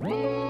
Whoa!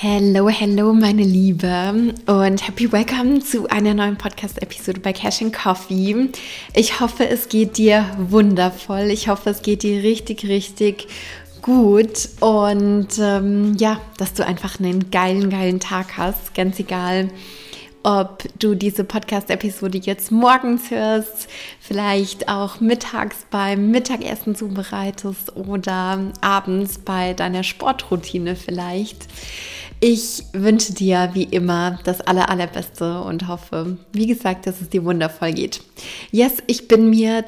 Hello, hello, meine Liebe und happy welcome zu einer neuen Podcast-Episode bei Cash and Coffee. Ich hoffe, es geht dir wundervoll. Ich hoffe, es geht dir richtig, richtig gut und ähm, ja, dass du einfach einen geilen, geilen Tag hast. Ganz egal, ob du diese Podcast-Episode jetzt morgens hörst, vielleicht auch mittags beim Mittagessen zubereitest oder abends bei deiner Sportroutine vielleicht. Ich wünsche dir wie immer das aller, allerbeste und hoffe, wie gesagt, dass es dir wundervoll geht. Yes, ich bin mir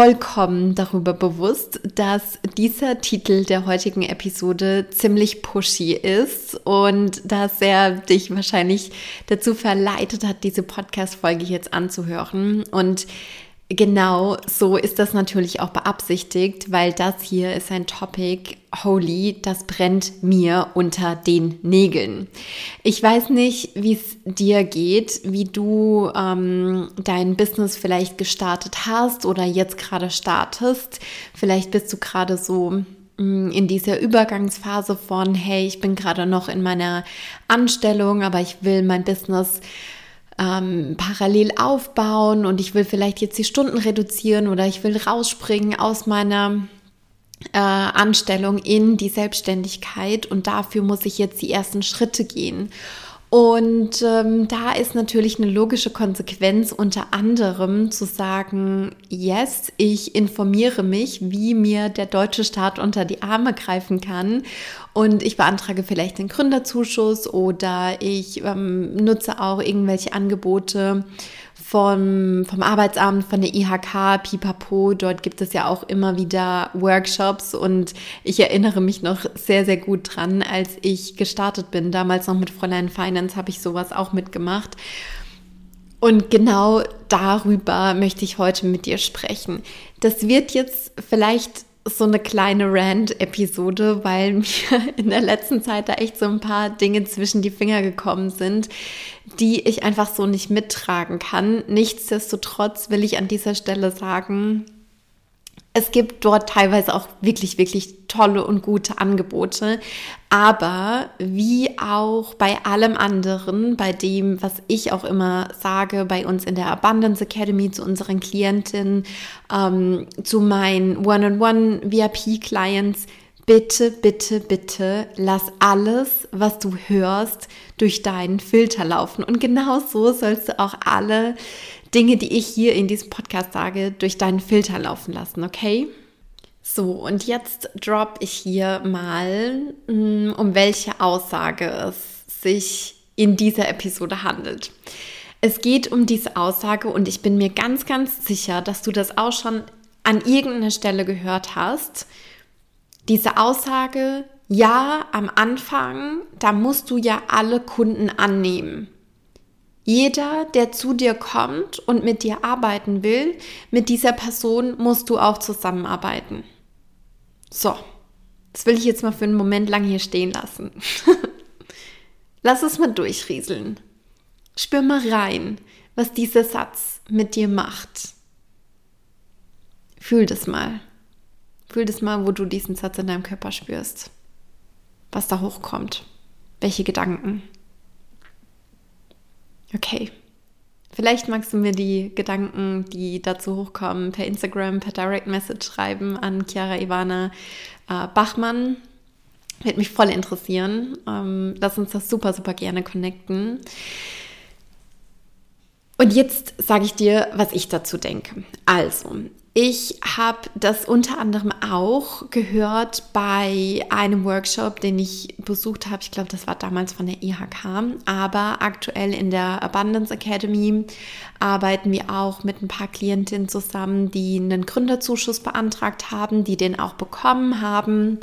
vollkommen darüber bewusst, dass dieser Titel der heutigen Episode ziemlich pushy ist und dass er dich wahrscheinlich dazu verleitet hat, diese Podcast-Folge jetzt anzuhören. Und Genau, so ist das natürlich auch beabsichtigt, weil das hier ist ein Topic, holy, das brennt mir unter den Nägeln. Ich weiß nicht, wie es dir geht, wie du ähm, dein Business vielleicht gestartet hast oder jetzt gerade startest. Vielleicht bist du gerade so mm, in dieser Übergangsphase von, hey, ich bin gerade noch in meiner Anstellung, aber ich will mein Business ähm, parallel aufbauen und ich will vielleicht jetzt die Stunden reduzieren oder ich will rausspringen aus meiner äh, Anstellung in die Selbstständigkeit und dafür muss ich jetzt die ersten Schritte gehen. Und ähm, da ist natürlich eine logische Konsequenz unter anderem zu sagen, yes, ich informiere mich, wie mir der deutsche Staat unter die Arme greifen kann. Und ich beantrage vielleicht den Gründerzuschuss oder ich ähm, nutze auch irgendwelche Angebote vom, vom Arbeitsamt, von der IHK, Pipapo. Dort gibt es ja auch immer wieder Workshops und ich erinnere mich noch sehr, sehr gut dran, als ich gestartet bin. Damals noch mit Fräulein Finance habe ich sowas auch mitgemacht. Und genau darüber möchte ich heute mit dir sprechen. Das wird jetzt vielleicht so eine kleine Rant-Episode, weil mir in der letzten Zeit da echt so ein paar Dinge zwischen die Finger gekommen sind, die ich einfach so nicht mittragen kann. Nichtsdestotrotz will ich an dieser Stelle sagen, es gibt dort teilweise auch wirklich, wirklich tolle und gute Angebote. Aber wie auch bei allem anderen, bei dem, was ich auch immer sage, bei uns in der Abundance Academy, zu unseren Klientinnen, ähm, zu meinen One-on-One-VIP-Clients, bitte, bitte, bitte lass alles, was du hörst, durch deinen Filter laufen. Und genau so sollst du auch alle Dinge, die ich hier in diesem Podcast sage, durch deinen Filter laufen lassen, okay? So, und jetzt drop ich hier mal, mm, um welche Aussage es sich in dieser Episode handelt. Es geht um diese Aussage und ich bin mir ganz, ganz sicher, dass du das auch schon an irgendeiner Stelle gehört hast. Diese Aussage, ja, am Anfang, da musst du ja alle Kunden annehmen. Jeder, der zu dir kommt und mit dir arbeiten will, mit dieser Person musst du auch zusammenarbeiten. So, das will ich jetzt mal für einen Moment lang hier stehen lassen. Lass es mal durchrieseln. Spür mal rein, was dieser Satz mit dir macht. Fühl das mal. Fühl das mal, wo du diesen Satz in deinem Körper spürst. Was da hochkommt. Welche Gedanken. Okay. Vielleicht magst du mir die Gedanken, die dazu hochkommen, per Instagram, per Direct Message schreiben an Chiara Ivana äh, Bachmann. Wird mich voll interessieren. Ähm, lass uns das super, super gerne connecten. Und jetzt sage ich dir, was ich dazu denke. Also, ich habe das unter anderem auch gehört bei einem Workshop, den ich besucht habe. Ich glaube, das war damals von der IHK. Aber aktuell in der Abundance Academy arbeiten wir auch mit ein paar Klientinnen zusammen, die einen Gründerzuschuss beantragt haben, die den auch bekommen haben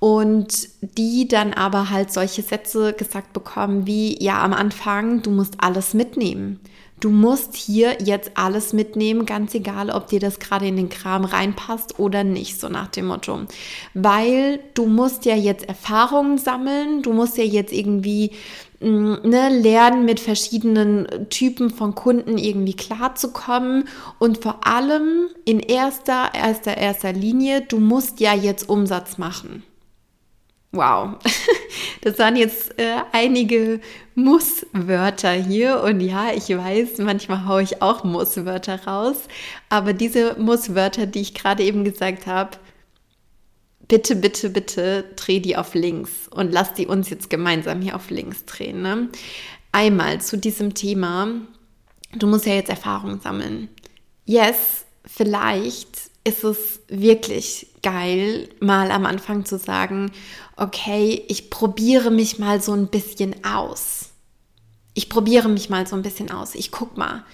und die dann aber halt solche Sätze gesagt bekommen wie, ja, am Anfang, du musst alles mitnehmen. Du musst hier jetzt alles mitnehmen, ganz egal, ob dir das gerade in den Kram reinpasst oder nicht, so nach dem Motto. Weil du musst ja jetzt Erfahrungen sammeln, du musst ja jetzt irgendwie mm, ne, lernen, mit verschiedenen Typen von Kunden irgendwie klarzukommen und vor allem in erster, erster, erster Linie, du musst ja jetzt Umsatz machen. Wow, das waren jetzt äh, einige Muss-Wörter hier und ja, ich weiß, manchmal haue ich auch Muss-Wörter raus, aber diese Muss-Wörter, die ich gerade eben gesagt habe, bitte, bitte, bitte dreh die auf links und lass die uns jetzt gemeinsam hier auf links drehen. Ne? Einmal zu diesem Thema, du musst ja jetzt Erfahrung sammeln. Yes, vielleicht ist es wirklich geil, mal am Anfang zu sagen, okay, ich probiere mich mal so ein bisschen aus. Ich probiere mich mal so ein bisschen aus. Ich guck mal,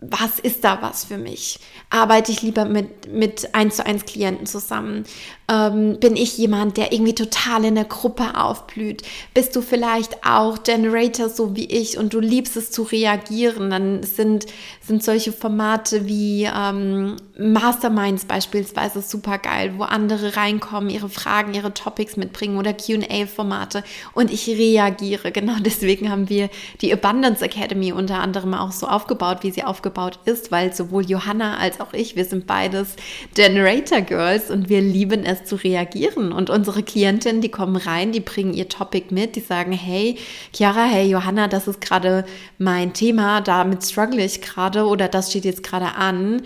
was ist da was für mich? Arbeite ich lieber mit, mit 1 zu 1 Klienten zusammen? Ähm, bin ich jemand, der irgendwie total in der Gruppe aufblüht? Bist du vielleicht auch Generator so wie ich und du liebst es zu reagieren? Dann sind, sind solche Formate wie ähm, Masterminds beispielsweise super geil, wo andere reinkommen, ihre Fragen, ihre Topics mitbringen oder QA-Formate und ich reagiere. Genau deswegen haben wir die Abundance Academy unter anderem auch so aufgebaut, wie sie aufgebaut ist, weil sowohl Johanna als auch ich, wir sind beides Generator Girls und wir lieben es zu reagieren. Und unsere Klientinnen, die kommen rein, die bringen ihr Topic mit, die sagen, hey, Chiara, hey, Johanna, das ist gerade mein Thema, damit struggle ich gerade oder das steht jetzt gerade an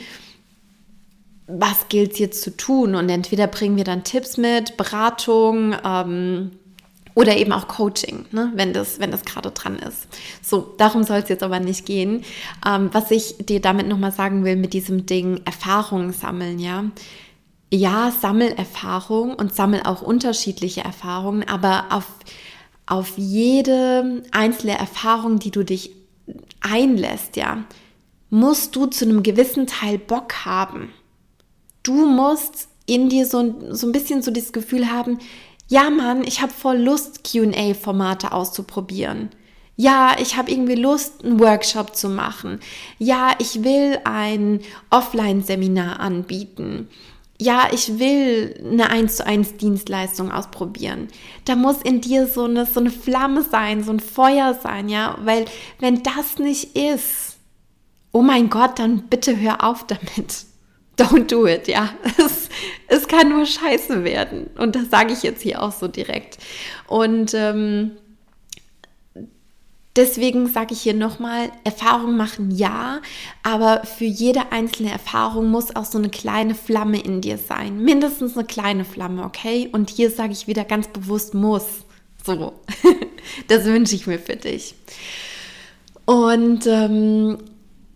was gilt es jetzt zu tun? Und entweder bringen wir dann Tipps mit, Beratung ähm, oder eben auch Coaching, ne, wenn das, wenn das gerade dran ist. So, darum soll es jetzt aber nicht gehen. Ähm, was ich dir damit nochmal sagen will mit diesem Ding Erfahrungen sammeln, ja ja, sammel Erfahrung und sammel auch unterschiedliche Erfahrungen, aber auf, auf jede einzelne Erfahrung, die du dich einlässt, ja, musst du zu einem gewissen Teil Bock haben. Du musst in dir so, so ein bisschen so das Gefühl haben, ja Mann, ich habe voll Lust, QA-Formate auszuprobieren. Ja, ich habe irgendwie Lust, einen Workshop zu machen. Ja, ich will ein Offline-Seminar anbieten ja, ich will eine 1 zu 1 Dienstleistung ausprobieren. Da muss in dir so eine, so eine Flamme sein, so ein Feuer sein, ja, weil wenn das nicht ist, oh mein Gott, dann bitte hör auf damit. Don't do it, ja. Es, es kann nur scheiße werden. Und das sage ich jetzt hier auch so direkt. Und ähm, Deswegen sage ich hier nochmal, Erfahrung machen ja, aber für jede einzelne Erfahrung muss auch so eine kleine Flamme in dir sein. Mindestens eine kleine Flamme, okay? Und hier sage ich wieder ganz bewusst muss. So, das wünsche ich mir für dich. Und ähm,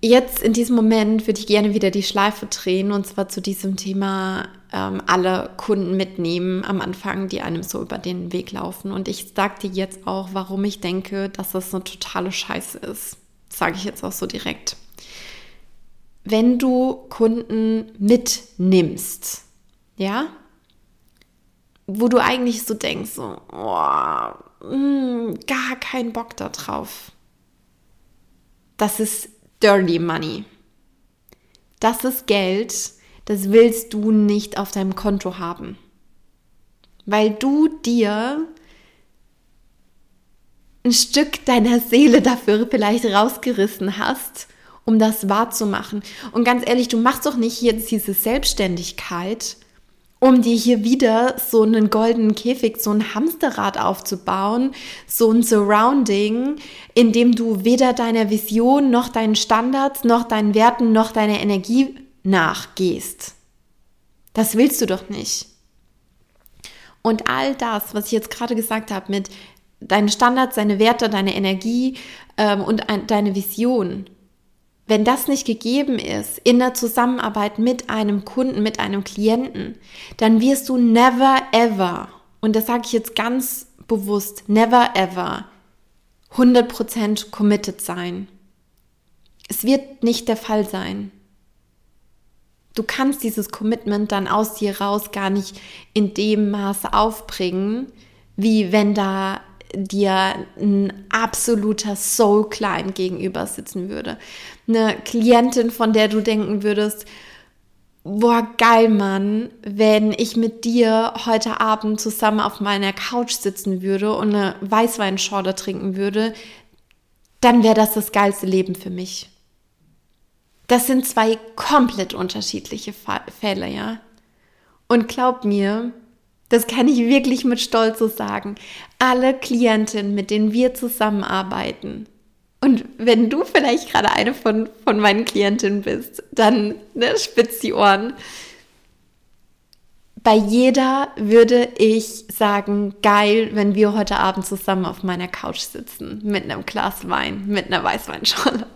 jetzt in diesem Moment würde ich gerne wieder die Schleife drehen und zwar zu diesem Thema ähm, alle Kunden mitnehmen am Anfang, die einem so über den Weg laufen. Und ich sage dir jetzt auch, warum ich denke, dass das eine totale Scheiße ist. Sage ich jetzt auch so direkt. Wenn du Kunden mitnimmst, ja, wo du eigentlich so denkst, so, oh, mh, hm, gar keinen Bock darauf. Das ist Dirty Money. Das ist Geld, das willst du nicht auf deinem Konto haben. Weil du dir ein Stück deiner Seele dafür vielleicht rausgerissen hast, um das wahrzumachen. Und ganz ehrlich, du machst doch nicht jetzt diese Selbstständigkeit, um dir hier wieder so einen goldenen Käfig, so ein Hamsterrad aufzubauen, so ein Surrounding, in dem du weder deiner Vision noch deinen Standards noch deinen Werten noch deiner Energie nachgehst. Das willst du doch nicht. Und all das, was ich jetzt gerade gesagt habe, mit deinen Standards, deine Werte, deine Energie ähm, und ein, deine Vision, wenn das nicht gegeben ist in der Zusammenarbeit mit einem Kunden, mit einem Klienten, dann wirst du never ever, und das sage ich jetzt ganz bewusst, never ever 100% committed sein. Es wird nicht der Fall sein. Du kannst dieses Commitment dann aus dir raus gar nicht in dem Maße aufbringen, wie wenn da dir ein absoluter Soul Client gegenüber sitzen würde. Eine Klientin, von der du denken würdest, boah, geil, Mann, wenn ich mit dir heute Abend zusammen auf meiner Couch sitzen würde und eine Weißweinschorle trinken würde, dann wäre das das geilste Leben für mich. Das sind zwei komplett unterschiedliche Fälle, ja. Und glaub mir, das kann ich wirklich mit Stolz so sagen. Alle Klientinnen, mit denen wir zusammenarbeiten, und wenn du vielleicht gerade eine von, von meinen Klientinnen bist, dann ne, spitz die Ohren. Bei jeder würde ich sagen, geil, wenn wir heute Abend zusammen auf meiner Couch sitzen, mit einem Glas Wein, mit einer Weißweinschorle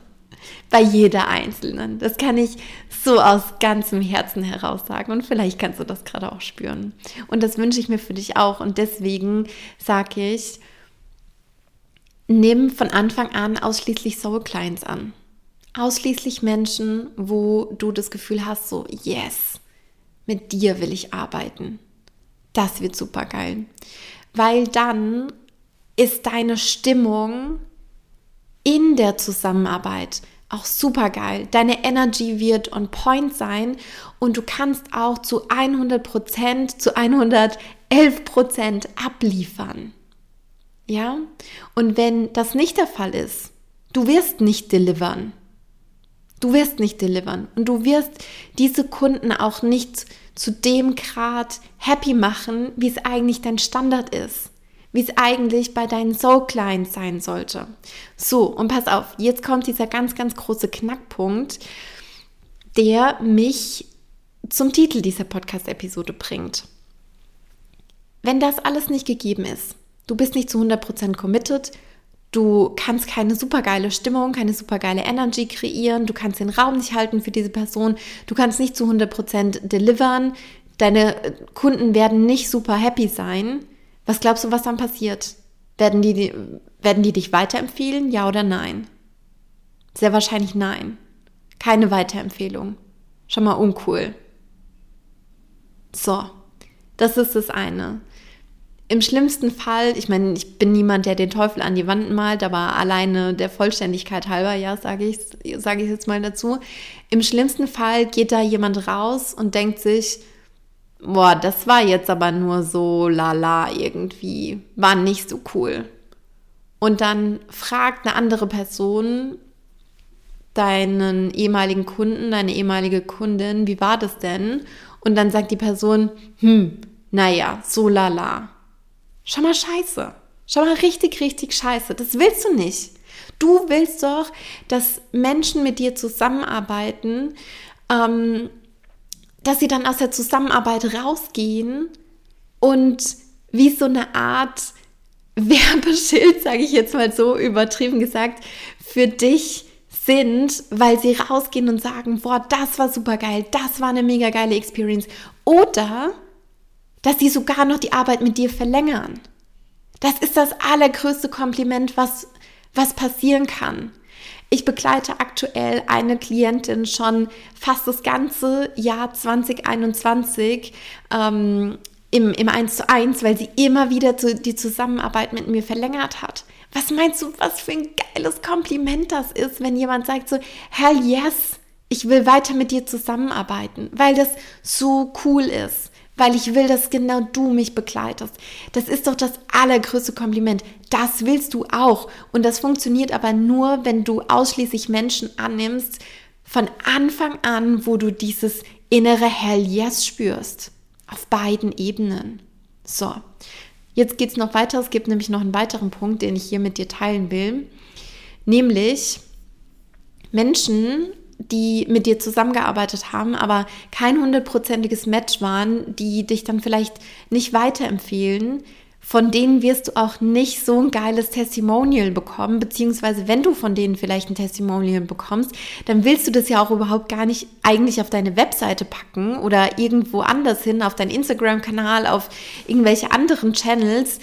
bei jeder einzelnen. Das kann ich so aus ganzem Herzen heraus sagen und vielleicht kannst du das gerade auch spüren. Und das wünsche ich mir für dich auch und deswegen sage ich, nimm von Anfang an ausschließlich Soul Clients an. Ausschließlich Menschen, wo du das Gefühl hast, so, yes, mit dir will ich arbeiten. Das wird super geil. Weil dann ist deine Stimmung in der Zusammenarbeit auch super geil. Deine Energy wird on point sein und du kannst auch zu 100 Prozent, zu 111 Prozent abliefern. Ja? Und wenn das nicht der Fall ist, du wirst nicht delivern. Du wirst nicht delivern und du wirst diese Kunden auch nicht zu dem Grad happy machen, wie es eigentlich dein Standard ist wie es eigentlich bei deinen Soul Clients sein sollte. So, und pass auf, jetzt kommt dieser ganz, ganz große Knackpunkt, der mich zum Titel dieser Podcast-Episode bringt. Wenn das alles nicht gegeben ist, du bist nicht zu 100% committed, du kannst keine supergeile Stimmung, keine supergeile Energy kreieren, du kannst den Raum nicht halten für diese Person, du kannst nicht zu 100% delivern, deine Kunden werden nicht super happy sein, was glaubst du, was dann passiert? Werden die, werden die dich weiterempfehlen, ja oder nein? Sehr wahrscheinlich nein. Keine Weiterempfehlung. Schon mal uncool. So, das ist das eine. Im schlimmsten Fall, ich meine, ich bin niemand, der den Teufel an die Wand malt, aber alleine der Vollständigkeit halber, ja, sage ich, sage ich jetzt mal dazu. Im schlimmsten Fall geht da jemand raus und denkt sich, boah, das war jetzt aber nur so lala irgendwie, war nicht so cool. Und dann fragt eine andere Person deinen ehemaligen Kunden, deine ehemalige Kundin, wie war das denn? Und dann sagt die Person, hm, naja, so lala. Schau mal scheiße. Schau mal richtig, richtig scheiße. Das willst du nicht. Du willst doch, dass Menschen mit dir zusammenarbeiten, ähm, dass sie dann aus der Zusammenarbeit rausgehen und wie so eine Art Werbeschild, sage ich jetzt mal so übertrieben gesagt, für dich sind, weil sie rausgehen und sagen, boah, das war super geil, das war eine mega geile Experience. Oder dass sie sogar noch die Arbeit mit dir verlängern. Das ist das allergrößte Kompliment, was, was passieren kann. Ich begleite aktuell eine Klientin schon fast das ganze Jahr 2021 ähm, im, im 1 zu 1, weil sie immer wieder zu, die Zusammenarbeit mit mir verlängert hat. Was meinst du, was für ein geiles Kompliment das ist, wenn jemand sagt so, hell yes, ich will weiter mit dir zusammenarbeiten, weil das so cool ist weil ich will, dass genau du mich begleitest. Das ist doch das allergrößte Kompliment. Das willst du auch. Und das funktioniert aber nur, wenn du ausschließlich Menschen annimmst, von Anfang an, wo du dieses innere Hell Yes spürst. Auf beiden Ebenen. So, jetzt geht es noch weiter. Es gibt nämlich noch einen weiteren Punkt, den ich hier mit dir teilen will. Nämlich Menschen, die mit dir zusammengearbeitet haben, aber kein hundertprozentiges Match waren, die dich dann vielleicht nicht weiterempfehlen, von denen wirst du auch nicht so ein geiles Testimonial bekommen, beziehungsweise wenn du von denen vielleicht ein Testimonial bekommst, dann willst du das ja auch überhaupt gar nicht eigentlich auf deine Webseite packen oder irgendwo anders hin, auf deinen Instagram-Kanal, auf irgendwelche anderen Channels.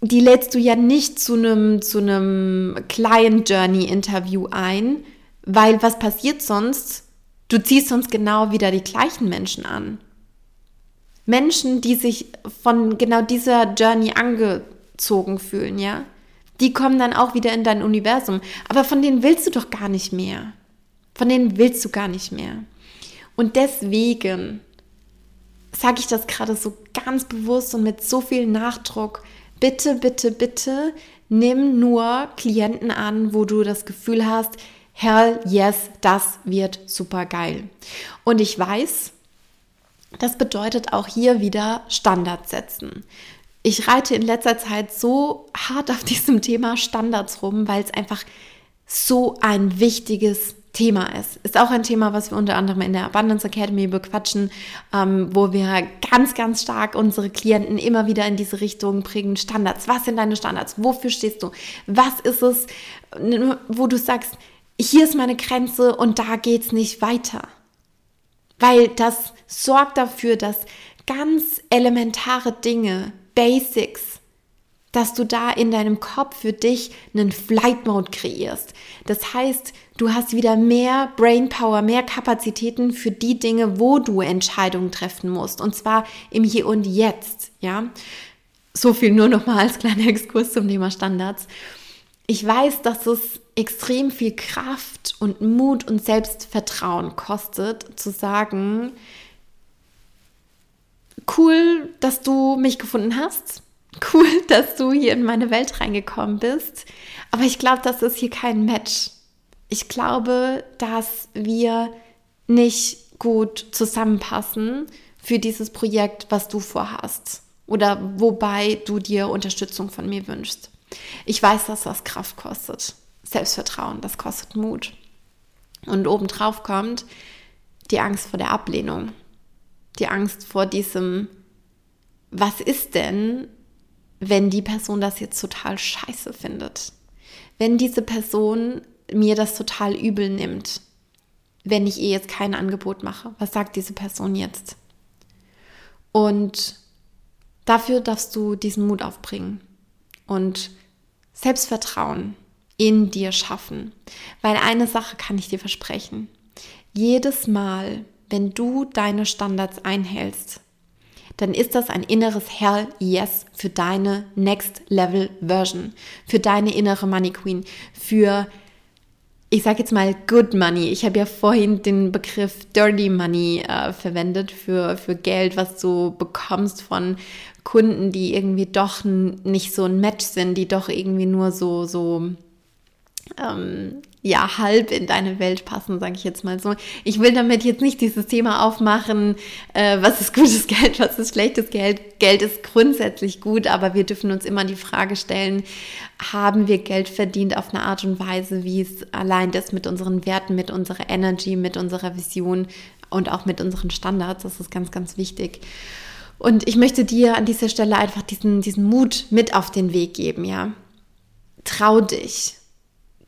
Die lädst du ja nicht zu einem, zu einem Client Journey Interview ein, weil was passiert sonst? Du ziehst sonst genau wieder die gleichen Menschen an. Menschen, die sich von genau dieser Journey angezogen fühlen, ja, die kommen dann auch wieder in dein Universum. Aber von denen willst du doch gar nicht mehr. Von denen willst du gar nicht mehr. Und deswegen sage ich das gerade so ganz bewusst und mit so viel Nachdruck. Bitte, bitte, bitte nimm nur Klienten an, wo du das Gefühl hast, hell yes, das wird super geil. Und ich weiß, das bedeutet auch hier wieder Standards setzen. Ich reite in letzter Zeit so hart auf diesem Thema Standards rum, weil es einfach so ein wichtiges Thema ist. Ist auch ein Thema, was wir unter anderem in der Abundance Academy bequatschen, ähm, wo wir ganz, ganz stark unsere Klienten immer wieder in diese Richtung bringen. Standards. Was sind deine Standards? Wofür stehst du? Was ist es, wo du sagst, hier ist meine Grenze und da geht es nicht weiter? Weil das sorgt dafür, dass ganz elementare Dinge, Basics, dass du da in deinem Kopf für dich einen Flight Mode kreierst. Das heißt, du hast wieder mehr Brain Power, mehr Kapazitäten für die Dinge, wo du Entscheidungen treffen musst. Und zwar im Hier und Jetzt, ja. So viel nur noch mal als kleiner Exkurs zum Thema Standards. Ich weiß, dass es extrem viel Kraft und Mut und Selbstvertrauen kostet, zu sagen, cool, dass du mich gefunden hast. Cool, dass du hier in meine Welt reingekommen bist. Aber ich glaube, das ist hier kein Match. Ich glaube, dass wir nicht gut zusammenpassen für dieses Projekt, was du vorhast. Oder wobei du dir Unterstützung von mir wünschst. Ich weiß, dass das Kraft kostet. Selbstvertrauen, das kostet Mut. Und obendrauf kommt die Angst vor der Ablehnung. Die Angst vor diesem, was ist denn, wenn die Person das jetzt total scheiße findet? Wenn diese Person mir das total übel nimmt, wenn ich ihr jetzt kein Angebot mache, was sagt diese Person jetzt? Und dafür darfst du diesen Mut aufbringen und Selbstvertrauen in dir schaffen. Weil eine Sache kann ich dir versprechen. Jedes Mal, wenn du deine Standards einhältst, dann ist das ein inneres Hell Yes für deine Next Level Version, für deine innere Money Queen, für ich sage jetzt mal Good Money. Ich habe ja vorhin den Begriff Dirty Money äh, verwendet für, für Geld, was du bekommst von Kunden, die irgendwie doch nicht so ein Match sind, die doch irgendwie nur so, so ähm, ja, halb in deine Welt passen, sage ich jetzt mal so. Ich will damit jetzt nicht dieses Thema aufmachen, äh, was ist gutes Geld, was ist schlechtes Geld. Geld ist grundsätzlich gut, aber wir dürfen uns immer die Frage stellen, haben wir Geld verdient auf eine Art und Weise, wie es allein das mit unseren Werten, mit unserer Energy, mit unserer Vision und auch mit unseren Standards, das ist ganz, ganz wichtig. Und ich möchte dir an dieser Stelle einfach diesen, diesen Mut mit auf den Weg geben, ja. Trau dich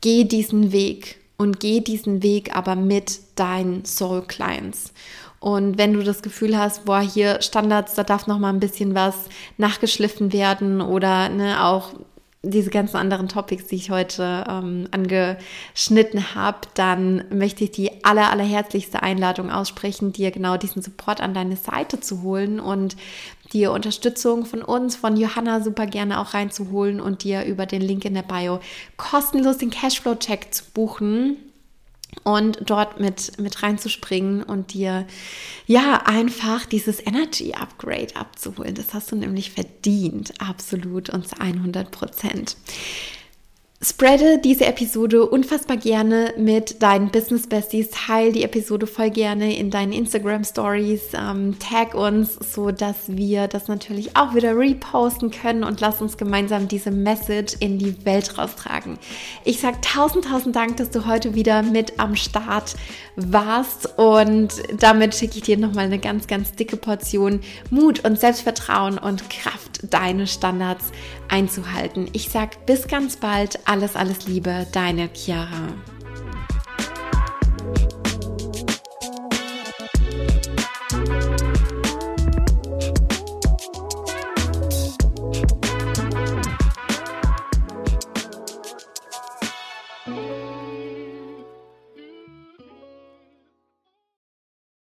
geh diesen Weg und geh diesen Weg aber mit deinen Soul Clients. Und wenn du das Gefühl hast, boah, hier Standards, da darf noch mal ein bisschen was nachgeschliffen werden oder ne, auch diese ganzen anderen Topics, die ich heute ähm, angeschnitten habe, dann möchte ich die aller, allerherzlichste Einladung aussprechen, dir genau diesen Support an deine Seite zu holen und dir Unterstützung von uns, von Johanna super gerne auch reinzuholen und dir über den Link in der Bio kostenlos den Cashflow-Check zu buchen und dort mit, mit reinzuspringen und dir ja einfach dieses Energy Upgrade abzuholen. Das hast du nämlich verdient, absolut und zu 100 Prozent. Spreade diese Episode unfassbar gerne mit deinen Business Besties. Teil die Episode voll gerne in deinen Instagram Stories. Ähm, tag uns, so dass wir das natürlich auch wieder reposten können und lass uns gemeinsam diese Message in die Welt raustragen. Ich sag tausend, tausend Dank, dass du heute wieder mit am Start warst und damit schicke ich dir nochmal eine ganz, ganz dicke Portion Mut und Selbstvertrauen und Kraft deine Standards einzuhalten. Ich sag bis ganz bald. Alles, alles Liebe, deine Chiara.